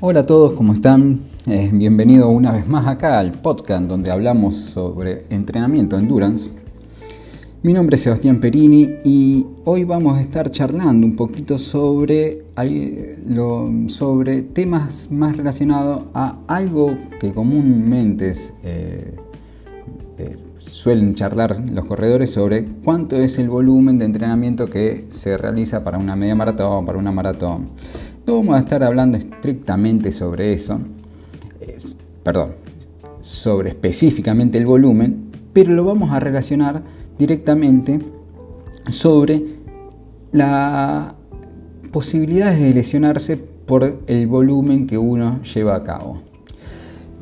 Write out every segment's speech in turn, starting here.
Hola a todos, ¿cómo están? Eh, bienvenido una vez más acá al podcast donde hablamos sobre entrenamiento endurance. Mi nombre es Sebastián Perini y hoy vamos a estar charlando un poquito sobre, sobre temas más relacionados a algo que comúnmente eh, eh, suelen charlar los corredores sobre cuánto es el volumen de entrenamiento que se realiza para una media maratón para una maratón. No vamos a estar hablando estrictamente sobre eso, perdón, sobre específicamente el volumen, pero lo vamos a relacionar directamente sobre las posibilidades de lesionarse por el volumen que uno lleva a cabo.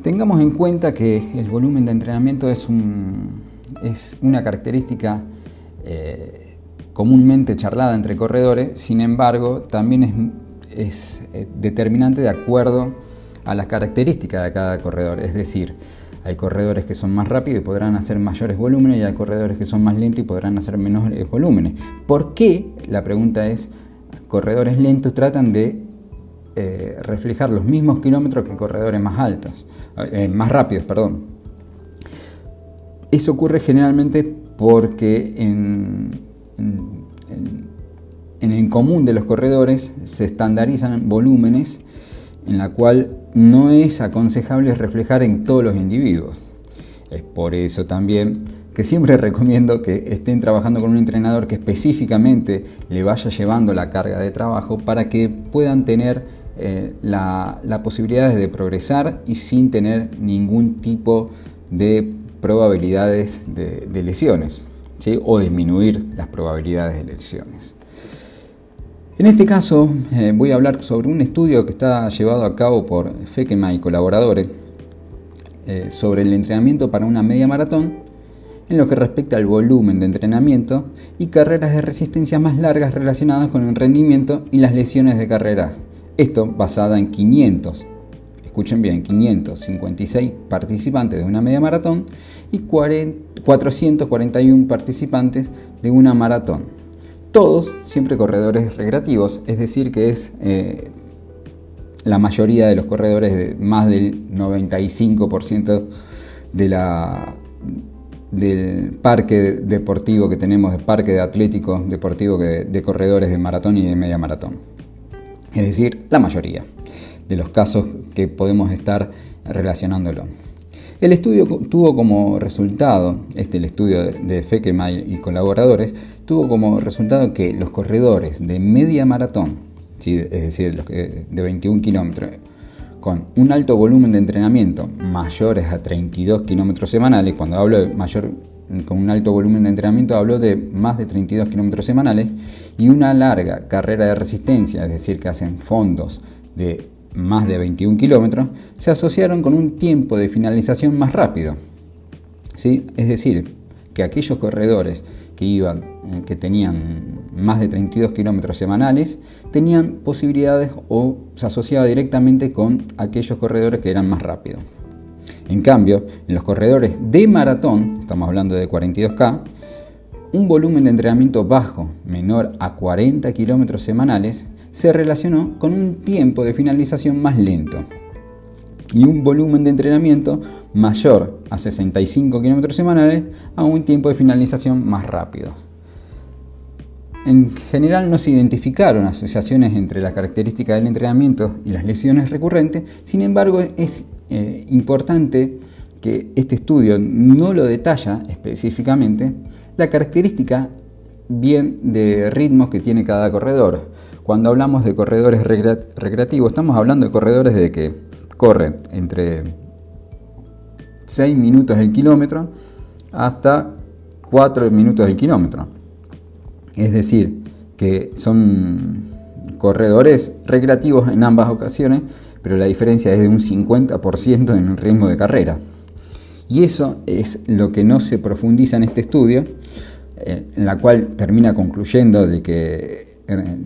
Tengamos en cuenta que el volumen de entrenamiento es, un, una característica eh, comúnmente charlada entre corredores, sin embargo también es es eh, determinante de acuerdo a las características de cada corredor. Es decir, hay corredores que son más rápidos y podrán hacer mayores volúmenes y hay corredores que son más lentos y podrán hacer menores volúmenes. ¿Por qué? La pregunta es, corredores lentos tratan de eh, reflejar los mismos kilómetros que corredores más altos, eh, más rápidos, perdón. Eso ocurre generalmente porque en el común de los corredores se estandarizan volúmenes en la cual no es aconsejable reflejar en todos los individuos. Es por eso también que siempre recomiendo que estén trabajando con un entrenador que específicamente le vaya llevando la carga de trabajo para que puedan tener eh, la, posibilidad de progresar y sin tener ningún tipo de probabilidades de, lesiones o disminuir las probabilidades de lesiones. En este caso eh, voy a hablar sobre un estudio que está llevado a cabo por Fekema y colaboradores eh, sobre el entrenamiento para una media maratón en lo que respecta al volumen de entrenamiento y carreras de resistencia más largas relacionadas con el rendimiento y las lesiones de carrera. Esto basada en 500, escuchen bien, 556 participantes de una media maratón y 441 participantes de una maratón todos siempre corredores recreativos, es decir, que es eh, la mayoría de los corredores, más del 95% de la, del parque deportivo que tenemos, el parque de atlético deportivo de corredores de maratón y de media maratón. Es decir, la mayoría de los casos que podemos estar relacionándolo. El estudio tuvo como resultado, este el estudio de Fekemay y colaboradores, tuvo como resultado que los corredores de media maratón, es decir, los de 21 kilómetros, con un alto volumen de entrenamiento mayores a 32 kilómetros semanales, cuando hablo de mayor con un alto volumen de entrenamiento hablo de más de 32 kilómetros semanales y una larga carrera de resistencia, es decir, que hacen fondos de más de 21 kilómetros, se asociaron con un tiempo de finalización más rápido. ¿Sí? Es decir, que aquellos corredores que, iban, eh, que tenían más de 32 kilómetros semanales tenían posibilidades o se asociaba directamente con aquellos corredores que eran más rápidos. En cambio, en los corredores de maratón, estamos hablando de 42K, un volumen de entrenamiento bajo, menor a 40 kilómetros semanales, se relacionó con un tiempo de finalización más lento y un volumen de entrenamiento mayor a 65 km semanales a un tiempo de finalización más rápido. En general no se identificaron asociaciones entre las características del entrenamiento y las lesiones recurrentes, sin embargo es eh, importante que este estudio no lo detalla específicamente la característica bien de ritmos que tiene cada corredor. Cuando hablamos de corredores recreativos, estamos hablando de corredores de que corren entre 6 minutos el kilómetro hasta 4 minutos el kilómetro. Es decir, que son corredores recreativos en ambas ocasiones, pero la diferencia es de un 50% en el ritmo de carrera. Y eso es lo que no se profundiza en este estudio, eh, en la cual termina concluyendo de que eh,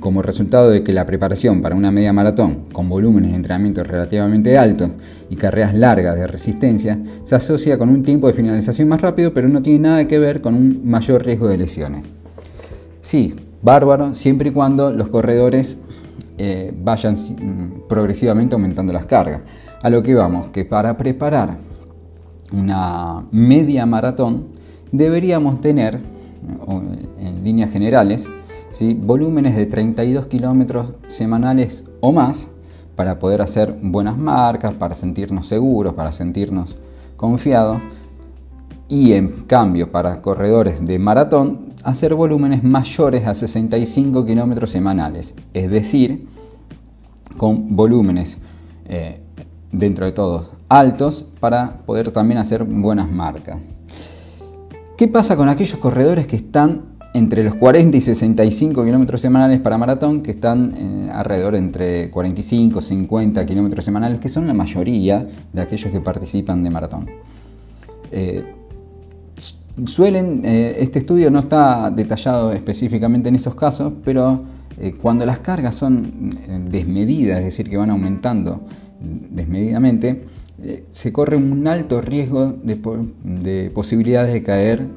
como resultado de que la preparación para una media maratón con volúmenes de entrenamiento relativamente altos y carreras largas de resistencia se asocia con un tiempo de finalización más rápido, pero no tiene nada que ver con un mayor riesgo de lesiones. Sí, bárbaro, siempre y cuando los corredores eh, vayan progresivamente aumentando las cargas. A lo que vamos, que para preparar una media maratón deberíamos tener, en líneas generales, volúmenes de 32 kilómetros semanales o más para poder hacer buenas marcas, para sentirnos seguros, para sentirnos confiados. Y en cambio, para corredores de maratón, hacer volúmenes mayores a 65 kilómetros semanales. Es decir, con volúmenes eh, dentro de todos altos para poder también hacer buenas marcas. ¿Qué pasa con aquellos corredores que están entre los 40 y 65 kilómetros semanales para maratón, que están eh, alrededor entre 45 y 50 kilómetros semanales, que son la mayoría de aquellos que participan de maratón. Eh, suelen, eh, este estudio no está detallado específicamente en esos casos, pero cuando las cargas son desmedidas, es decir, que van aumentando desmedidamente, se corre un alto riesgo de, de posibilidades de caer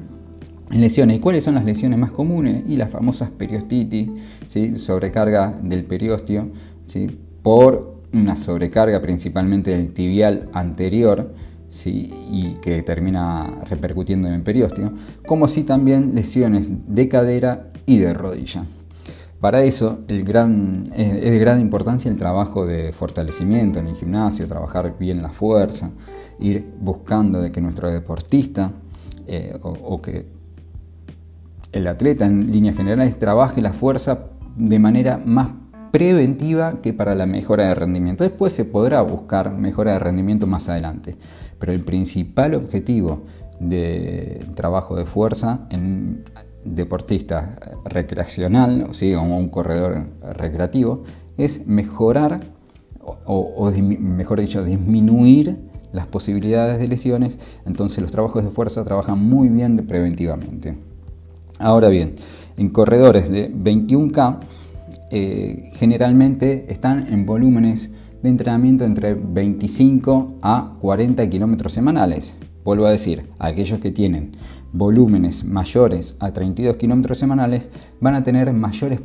lesiones. ¿Y cuáles son las lesiones más comunes? Y las famosas periostitis, ¿sí? sobrecarga del periostio, ¿sí? por una sobrecarga principalmente del tibial anterior, ¿sí? y que termina repercutiendo en el periostio, como si también lesiones de cadera y de rodilla. Para eso el gran, es de gran importancia el trabajo de fortalecimiento en el gimnasio, trabajar bien la fuerza, ir buscando de que nuestro deportista eh, o que el atleta en líneas generales trabaje la fuerza de manera más preventiva que para la mejora de rendimiento. Después se podrá buscar mejora de rendimiento más adelante, pero el principal objetivo de trabajo de fuerza en deportista recreacional, o sea, un corredor recreativo, es mejorar o mejor dicho, disminuir las posibilidades de lesiones. Entonces los trabajos de fuerza trabajan muy bien preventivamente. Ahora bien, en corredores de 21K eh, generalmente están en volúmenes de entrenamiento entre 25 a 40 kilómetros semanales. Vuelvo a decir, aquellos que tienen volúmenes mayores a 32 kilómetros semanales van a tener mayores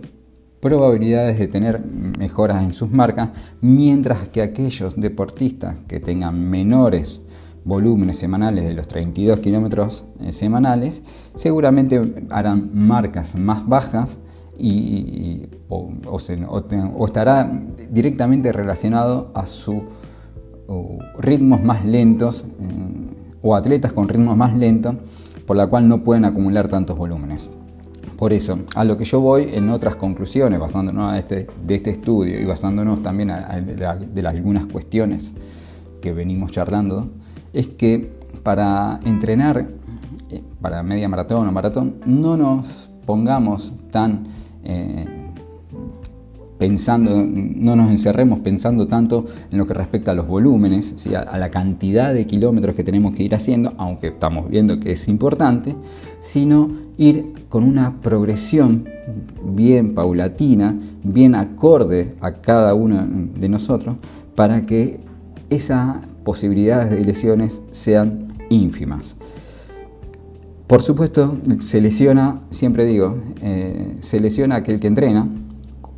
probabilidades de tener mejoras en sus marcas, mientras que aquellos deportistas que tengan menores volúmenes semanales de los 32 kilómetros eh, semanales, seguramente harán marcas más bajas y, o, estará directamente relacionado a sus ritmos más lentos eh, o atletas con ritmos más lentos, por la cual no pueden acumular tantos volúmenes. Por eso, a lo que yo voy en otras conclusiones, basándonos este, de este estudio y basándonos también de algunas cuestiones que venimos charlando, es que para entrenar eh, para media maratón o maratón no nos pongamos tan eh, pensando, no nos encerremos pensando tanto en lo que respecta a los volúmenes, a, la cantidad de kilómetros que tenemos que ir haciendo, aunque estamos viendo que es importante, sino ir con una progresión bien paulatina, bien acorde a cada uno de nosotros, para que esa posibilidades de lesiones sean ínfimas. Por supuesto, se lesiona, siempre digo, eh, se lesiona aquel que entrena,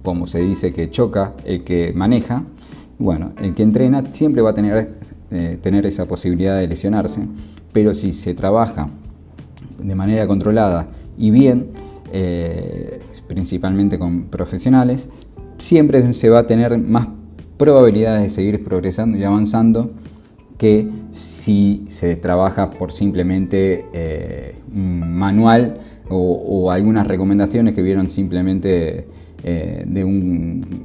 como se dice que choca el que maneja. Bueno, el que entrena siempre va a tener, eh, tener esa posibilidad de lesionarse, pero si se trabaja de manera controlada y bien, eh, principalmente con profesionales, siempre se va a tener más probabilidades de seguir progresando y avanzando que si se trabaja por simplemente eh, manual o, algunas recomendaciones que vieron simplemente eh,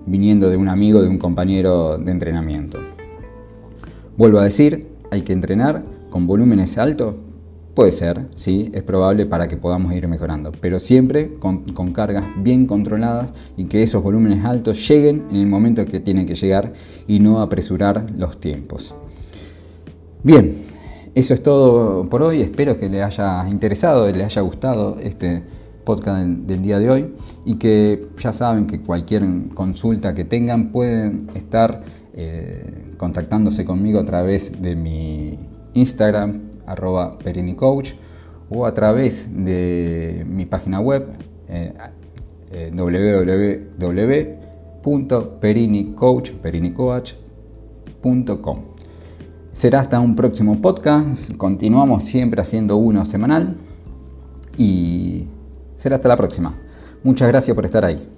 viniendo de un amigo, de un compañero de entrenamiento. Vuelvo a decir, hay que entrenar con volúmenes altos. Puede ser, sí, es probable para que podamos ir mejorando, pero siempre con cargas bien controladas y que esos volúmenes altos lleguen en el momento que tienen que llegar y no apresurar los tiempos. Bien, eso es todo por hoy. Espero que le haya interesado, le haya gustado este podcast del, día de hoy y que ya saben que cualquier consulta que tengan pueden estar eh, contactándose conmigo a través de mi Instagram, arroba perinicoach, o a través de mi página web, eh, eh, www.perinicoach.com. Será hasta un próximo podcast. Continuamos siempre haciendo uno semanal. Y será hasta la próxima. Muchas gracias por estar ahí.